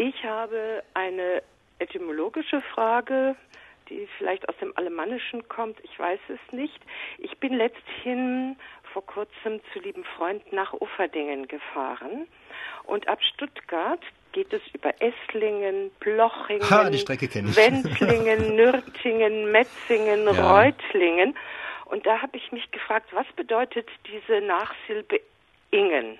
Ich habe eine etymologische Frage, die vielleicht aus dem Alemannischen kommt. Ich weiß es nicht. Ich bin letzthin vor kurzem zu lieben Freunden nach Ufferdingen gefahren und ab Stuttgart geht es über Esslingen, Blochingen, ha, die Strecke ich. Wendlingen, Nürtingen, Metzingen, ja. Reutlingen. Und da habe ich mich gefragt, was bedeutet diese Nachsilbe Ingen?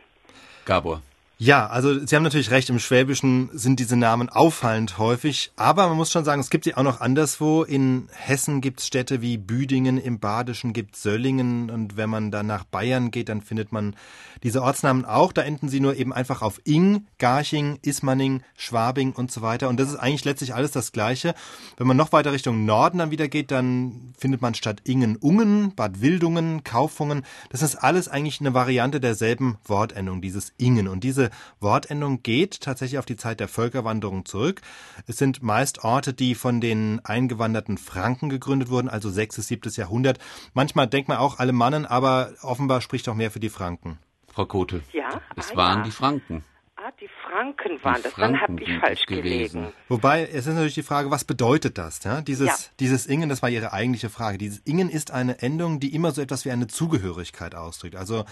Gabor. Ja, also Sie haben natürlich recht, im Schwäbischen sind diese Namen auffallend häufig, aber man muss schon sagen, es gibt sie auch noch anderswo. In Hessen gibt es Städte wie Büdingen, im Badischen gibt es Söllingen und wenn man dann nach Bayern geht, dann findet man diese Ortsnamen auch. Da enden sie nur eben einfach auf Ing, Garching, Ismaning, Schwabing und so weiter. Und das ist eigentlich letztlich alles das Gleiche. Wenn man noch weiter Richtung Norden dann wieder geht, dann findet man statt Ingen Ungen, Bad Wildungen, Kaufungen. Das ist alles eigentlich eine Variante derselben Wortendung, dieses Ingen. Und diese Wortendung geht tatsächlich auf die Zeit der Völkerwanderung zurück. Es sind meist Orte, die von den eingewanderten Franken gegründet wurden, also 6. bis 7. Jahrhundert. Manchmal denkt man auch Alemannen, aber offenbar spricht auch mehr für die Franken. Frau Kote. Ja. Es ah, waren ja. die Franken. Ah, die Franken waren das. Franken Dann habe ich falsch gelesen. Wobei, es ist natürlich die Frage, was bedeutet das? Ja? Dieses, ja. dieses Ingen, das war Ihre eigentliche Frage. Dieses Ingen ist eine Endung, die immer so etwas wie eine Zugehörigkeit ausdrückt. Also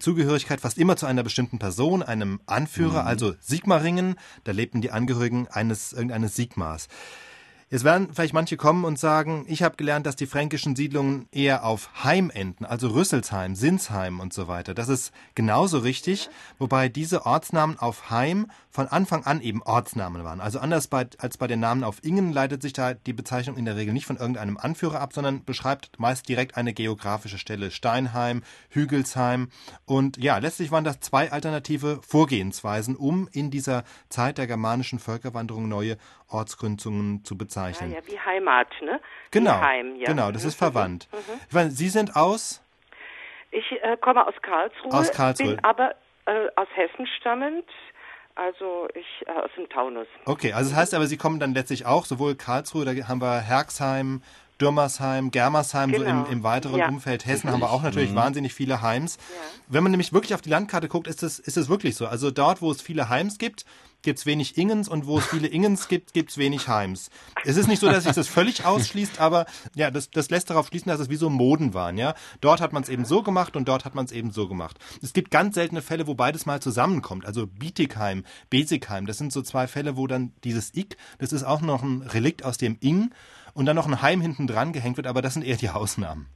Zugehörigkeit fast immer zu einer bestimmten Person, einem Anführer, mhm. also Sigmaringen. Da lebten die Angehörigen eines irgendeines Sigmars. Jetzt werden vielleicht manche kommen und sagen, ich habe gelernt, dass die fränkischen Siedlungen eher auf Heim enden, also Rüsselsheim, Sinsheim und so weiter. Das ist genauso richtig, wobei diese Ortsnamen auf Heim von Anfang an eben Ortsnamen waren. Also anders bei, als bei den Namen auf Ingen leitet sich da die Bezeichnung in der Regel nicht von irgendeinem Anführer ab, sondern beschreibt meist direkt eine geografische Stelle. Steinheim, Hügelsheim und ja, letztlich waren das zwei alternative Vorgehensweisen, um in dieser Zeit der germanischen Völkerwanderung neue Ortsgründungen zu bezeichnen. Ja, ja wie Heimat, ne? Genau, Heim, ja. genau, das ist mhm. verwandt. Mhm. Ich meine, Sie sind aus? Ich äh, komme aus Karlsruhe, aus Karlsruhe. bin aber äh, aus Hessen stammend. Also ich äh, aus dem Taunus. Okay, also das heißt aber, Sie kommen dann letztlich auch, sowohl Karlsruhe, da haben wir Herxheim, Dürmersheim, Germersheim, genau. so im, im weiteren ja. Umfeld Hessen haben wir auch natürlich mhm. wahnsinnig viele Heims. Ja. Wenn man nämlich wirklich auf die Landkarte guckt, ist es, ist es wirklich so. Also dort, wo es viele Heims gibt, gibt es wenig Ingens und wo es viele Ingens gibt, gibt es wenig Heims. Es ist nicht so, dass sich das völlig ausschließt, aber ja, das, das lässt darauf schließen, dass es wie so Moden waren. Ja, Dort hat man es eben so gemacht und dort hat man es eben so gemacht. Es gibt ganz seltene Fälle, wo beides mal zusammenkommt. Also Bietigheim, Besigheim, das sind so zwei Fälle, wo dann dieses Ik, das ist auch noch ein Relikt aus dem Ing und dann noch ein Heim hinten dran gehängt wird, aber das sind eher die Ausnahmen.